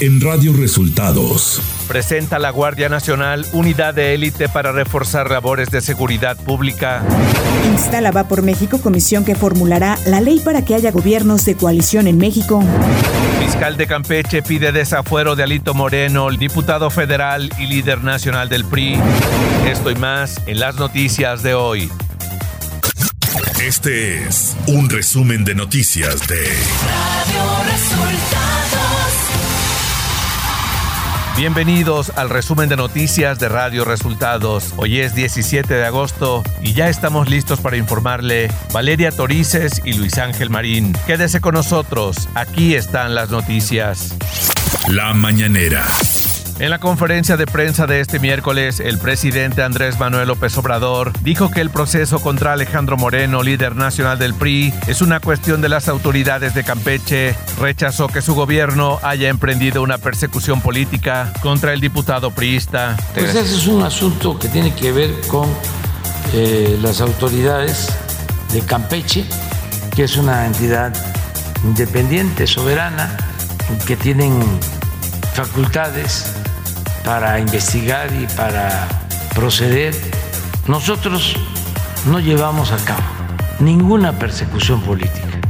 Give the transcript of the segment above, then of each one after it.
en Radio Resultados. Presenta la Guardia Nacional unidad de élite para reforzar labores de seguridad pública. Instala Va por México comisión que formulará la ley para que haya gobiernos de coalición en México. Fiscal de Campeche pide desafuero de Alito Moreno, el diputado federal y líder nacional del PRI. Esto y más en las noticias de hoy. Este es un resumen de noticias de Radio Resultados. Bienvenidos al resumen de noticias de Radio Resultados. Hoy es 17 de agosto y ya estamos listos para informarle Valeria Torices y Luis Ángel Marín. Quédese con nosotros, aquí están las noticias. La mañanera. En la conferencia de prensa de este miércoles, el presidente Andrés Manuel López Obrador dijo que el proceso contra Alejandro Moreno, líder nacional del PRI, es una cuestión de las autoridades de Campeche. Rechazó que su gobierno haya emprendido una persecución política contra el diputado priista. Pues ese es un asunto que tiene que ver con eh, las autoridades de Campeche, que es una entidad independiente, soberana, que tienen facultades para investigar y para proceder, nosotros no llevamos a cabo ninguna persecución política.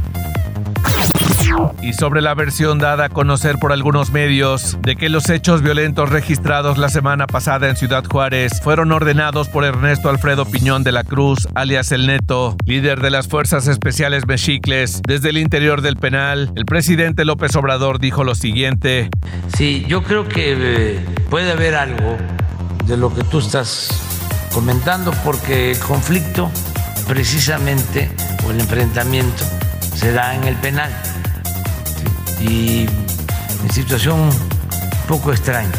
Y sobre la versión dada a conocer por algunos medios de que los hechos violentos registrados la semana pasada en Ciudad Juárez fueron ordenados por Ernesto Alfredo Piñón de la Cruz, alias El Neto, líder de las Fuerzas Especiales Mexicles, desde el interior del penal, el presidente López Obrador dijo lo siguiente. Sí, yo creo que eh, puede haber algo de lo que tú estás comentando porque el conflicto precisamente o el enfrentamiento se da en el penal y en situación un poco extraña.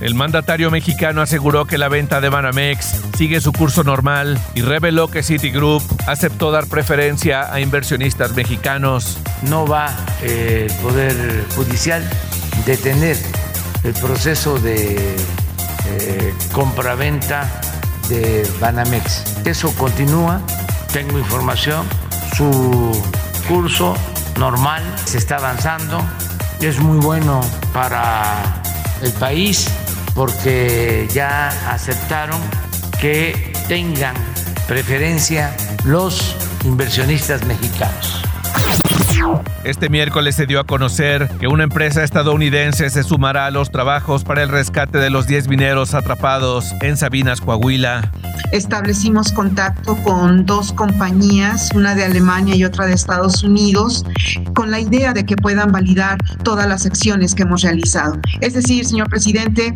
El mandatario mexicano aseguró que la venta de Banamex sigue su curso normal y reveló que Citigroup aceptó dar preferencia a inversionistas mexicanos. No va eh, el Poder Judicial detener el proceso de eh, compraventa de Banamex. Eso continúa, tengo información, su curso normal, se está avanzando, es muy bueno para el país porque ya aceptaron que tengan preferencia los inversionistas mexicanos. Este miércoles se dio a conocer que una empresa estadounidense se sumará a los trabajos para el rescate de los 10 mineros atrapados en Sabinas, Coahuila. Establecimos contacto con dos compañías, una de Alemania y otra de Estados Unidos, con la idea de que puedan validar todas las acciones que hemos realizado. Es decir, señor presidente,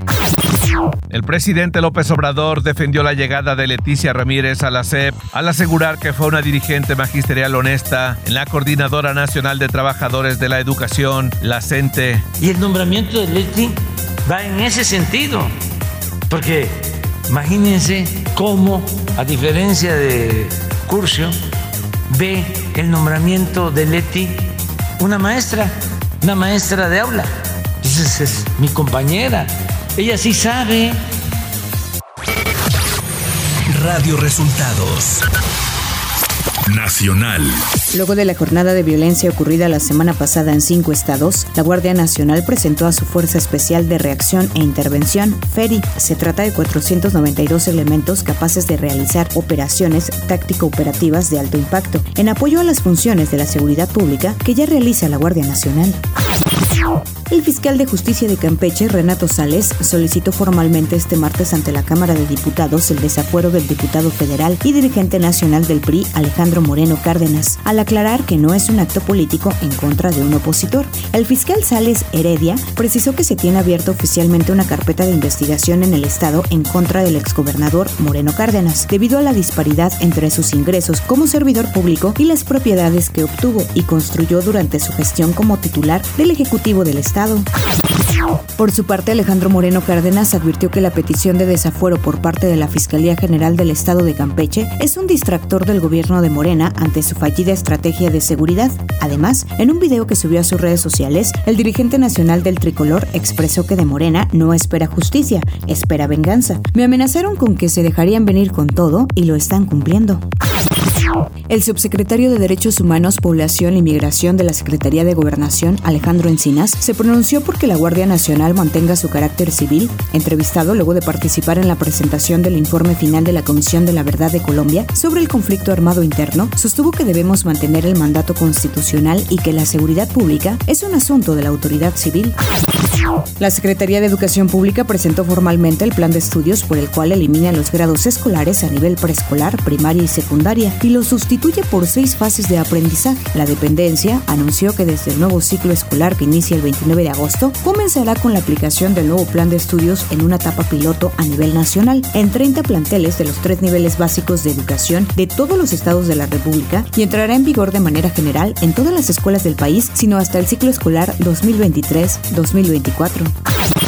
el presidente López Obrador defendió la llegada de Leticia Ramírez a la CEP al asegurar que fue una dirigente magisterial honesta en la Coordinadora Nacional de Trabajadores de la Educación, la CENTE. Y el nombramiento de Leti va en ese sentido, porque imagínense cómo, a diferencia de Curcio, ve el nombramiento de Leti una maestra, una maestra de aula. Esa es mi compañera ella sí sabe. Radio Resultados. Nacional. Luego de la jornada de violencia ocurrida la semana pasada en cinco estados, la Guardia Nacional presentó a su Fuerza Especial de Reacción e Intervención, FERI. Se trata de 492 elementos capaces de realizar operaciones táctico-operativas de alto impacto, en apoyo a las funciones de la seguridad pública que ya realiza la Guardia Nacional. El fiscal de justicia de Campeche, Renato Sales, solicitó formalmente este martes ante la Cámara de Diputados el desafuero del diputado federal y dirigente nacional del PRI, Alejandro Moreno Cárdenas, al aclarar que no es un acto político en contra de un opositor. El fiscal Sales Heredia precisó que se tiene abierta oficialmente una carpeta de investigación en el Estado en contra del exgobernador Moreno Cárdenas, debido a la disparidad entre sus ingresos como servidor público y las propiedades que obtuvo y construyó durante su gestión como titular del Ejecutivo del Estado por su parte, Alejandro Moreno Cárdenas advirtió que la petición de desafuero por parte de la Fiscalía General del Estado de Campeche es un distractor del gobierno de Morena ante su fallida estrategia de seguridad. Además, en un video que subió a sus redes sociales, el dirigente nacional del tricolor expresó que de Morena no espera justicia, espera venganza. Me amenazaron con que se dejarían venir con todo y lo están cumpliendo. El subsecretario de Derechos Humanos, Población y Migración de la Secretaría de Gobernación, Alejandro Encinas, se pronunció porque la Guardia Nacional mantenga su carácter civil. Entrevistado luego de participar en la presentación del informe final de la Comisión de la Verdad de Colombia sobre el conflicto armado interno, sostuvo que debemos mantener el mandato constitucional y que la seguridad pública es un asunto de la autoridad civil. La Secretaría de Educación Pública presentó formalmente el plan de estudios por el cual elimina los grados escolares a nivel preescolar, primaria y secundaria y los sustituye por seis fases de aprendizaje. La dependencia anunció que desde el nuevo ciclo escolar que inicia el 29 de agosto comenzará con la aplicación del nuevo plan de estudios en una etapa piloto a nivel nacional en 30 planteles de los tres niveles básicos de educación de todos los estados de la República y entrará en vigor de manera general en todas las escuelas del país, sino hasta el ciclo escolar 2023-2024.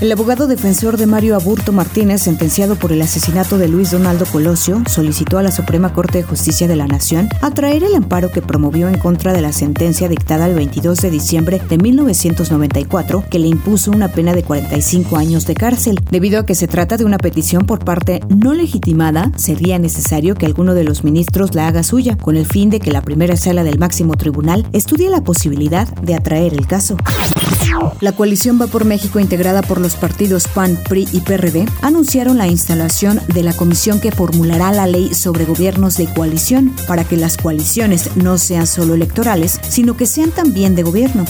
El abogado defensor de Mario Aburto Martínez, sentenciado por el asesinato de Luis Donaldo Colosio, solicitó a la Suprema Corte de Justicia de la Nación atraer el amparo que promovió en contra de la sentencia dictada el 22 de diciembre de 1994, que le impuso una pena de 45 años de cárcel. Debido a que se trata de una petición por parte no legitimada, sería necesario que alguno de los ministros la haga suya, con el fin de que la primera sala del máximo tribunal estudie la posibilidad de atraer el caso. La coalición Va por México, integrada por los partidos PAN, PRI y PRD, anunciaron la instalación de la comisión que formulará la ley sobre gobiernos de coalición para que las coaliciones no sean solo electorales, sino que sean también de gobierno.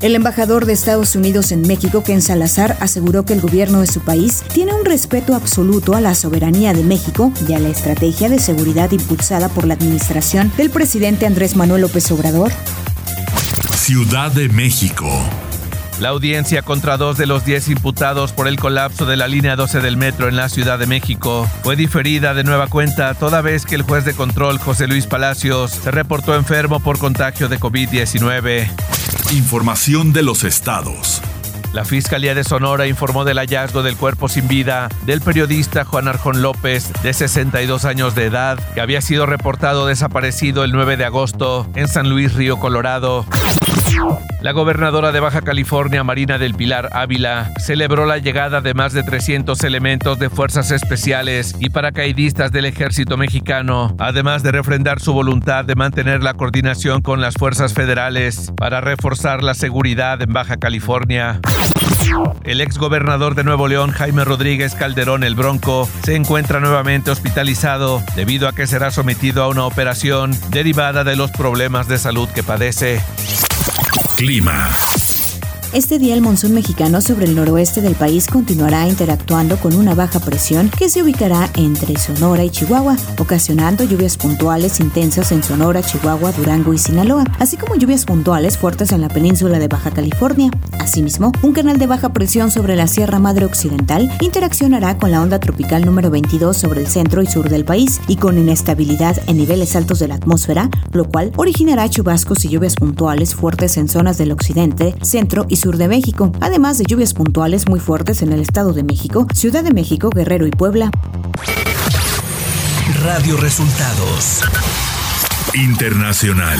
El embajador de Estados Unidos en México, Ken Salazar, aseguró que el gobierno de su país tiene un respeto absoluto a la soberanía de México y a la estrategia de seguridad impulsada por la administración del presidente Andrés Manuel López Obrador. Ciudad de México. La audiencia contra dos de los diez imputados por el colapso de la línea 12 del metro en la Ciudad de México fue diferida de nueva cuenta toda vez que el juez de control José Luis Palacios se reportó enfermo por contagio de COVID-19. Información de los estados. La Fiscalía de Sonora informó del hallazgo del cuerpo sin vida del periodista Juan Arjón López, de 62 años de edad, que había sido reportado desaparecido el 9 de agosto en San Luis Río Colorado. La gobernadora de Baja California, Marina del Pilar Ávila, celebró la llegada de más de 300 elementos de fuerzas especiales y paracaidistas del ejército mexicano, además de refrendar su voluntad de mantener la coordinación con las fuerzas federales para reforzar la seguridad en Baja California. El ex gobernador de Nuevo León, Jaime Rodríguez Calderón el Bronco, se encuentra nuevamente hospitalizado debido a que será sometido a una operación derivada de los problemas de salud que padece. Clima. Este día el monzón mexicano sobre el noroeste del país continuará interactuando con una baja presión que se ubicará entre Sonora y Chihuahua, ocasionando lluvias puntuales intensas en Sonora, Chihuahua, Durango y Sinaloa, así como lluvias puntuales fuertes en la península de Baja California. Asimismo, un canal de baja presión sobre la Sierra Madre Occidental interaccionará con la onda tropical número 22 sobre el centro y sur del país y con inestabilidad en niveles altos de la atmósfera, lo cual originará chubascos y lluvias puntuales fuertes en zonas del occidente, centro y sur sur de México, además de lluvias puntuales muy fuertes en el Estado de México, Ciudad de México, Guerrero y Puebla. Radio Resultados Internacional.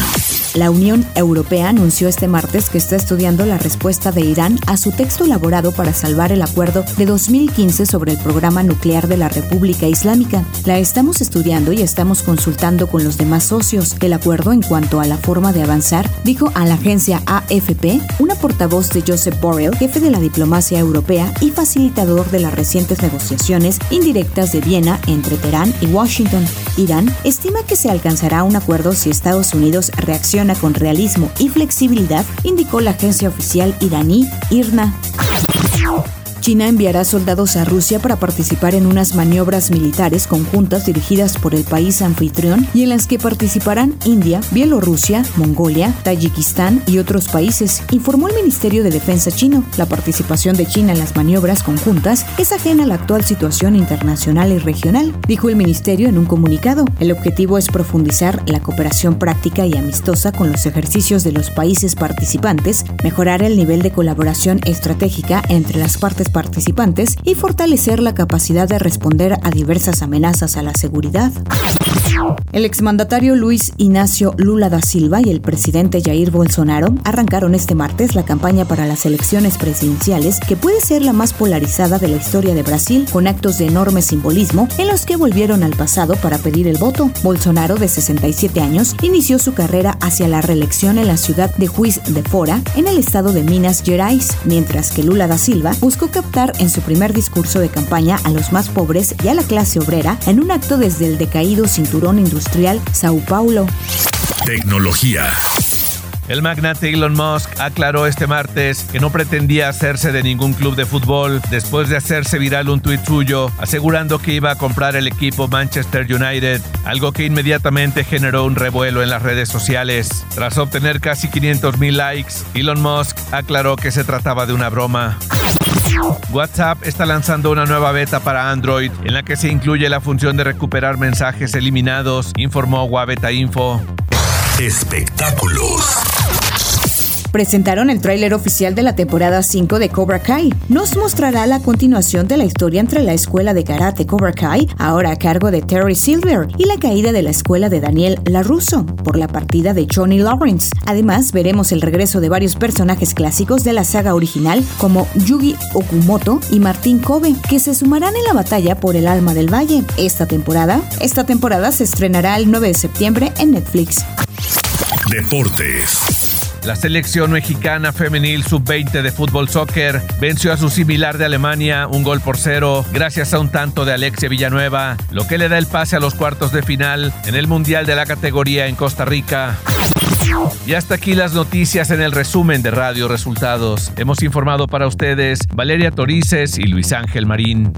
La Unión Europea anunció este martes que está estudiando la respuesta de Irán a su texto elaborado para salvar el acuerdo de 2015 sobre el programa nuclear de la República Islámica. La estamos estudiando y estamos consultando con los demás socios. El acuerdo en cuanto a la forma de avanzar, dijo a la agencia AFP una portavoz de Joseph Borrell, jefe de la diplomacia europea y facilitador de las recientes negociaciones indirectas de Viena entre Teherán y Washington. Irán estima que se alcanzará un si Estados Unidos reacciona con realismo y flexibilidad, indicó la agencia oficial iraní IRNA. China enviará soldados a Rusia para participar en unas maniobras militares conjuntas dirigidas por el país anfitrión y en las que participarán India, Bielorrusia, Mongolia, Tayikistán y otros países, informó el Ministerio de Defensa chino. La participación de China en las maniobras conjuntas es ajena a la actual situación internacional y regional, dijo el ministerio en un comunicado. El objetivo es profundizar la cooperación práctica y amistosa con los ejercicios de los países participantes, mejorar el nivel de colaboración estratégica entre las partes países participantes y fortalecer la capacidad de responder a diversas amenazas a la seguridad. El exmandatario Luis Ignacio Lula da Silva y el presidente Jair Bolsonaro arrancaron este martes la campaña para las elecciones presidenciales que puede ser la más polarizada de la historia de Brasil con actos de enorme simbolismo en los que volvieron al pasado para pedir el voto. Bolsonaro, de 67 años, inició su carrera hacia la reelección en la ciudad de Juiz de Fora, en el estado de Minas Gerais, mientras que Lula da Silva buscó captar en su primer discurso de campaña a los más pobres y a la clase obrera en un acto desde el decaído cinturón industrial Sao Paulo. Tecnología. El magnate Elon Musk aclaró este martes que no pretendía hacerse de ningún club de fútbol después de hacerse viral un tuit suyo asegurando que iba a comprar el equipo Manchester United, algo que inmediatamente generó un revuelo en las redes sociales. Tras obtener casi 500 mil likes, Elon Musk aclaró que se trataba de una broma. WhatsApp está lanzando una nueva beta para Android en la que se incluye la función de recuperar mensajes eliminados, informó Wabeta Info. Espectáculos presentaron el tráiler oficial de la temporada 5 de Cobra Kai. Nos mostrará la continuación de la historia entre la escuela de karate Cobra Kai, ahora a cargo de Terry Silver, y la caída de la escuela de Daniel LaRusso por la partida de Johnny Lawrence. Además, veremos el regreso de varios personajes clásicos de la saga original como Yugi Okumoto y Martín Kobe, que se sumarán en la batalla por el alma del valle. Esta temporada, esta temporada se estrenará el 9 de septiembre en Netflix. Deportes. La selección mexicana femenil sub-20 de fútbol soccer venció a su similar de Alemania un gol por cero gracias a un tanto de Alexia Villanueva, lo que le da el pase a los cuartos de final en el Mundial de la categoría en Costa Rica. Y hasta aquí las noticias en el resumen de Radio Resultados. Hemos informado para ustedes Valeria Torices y Luis Ángel Marín.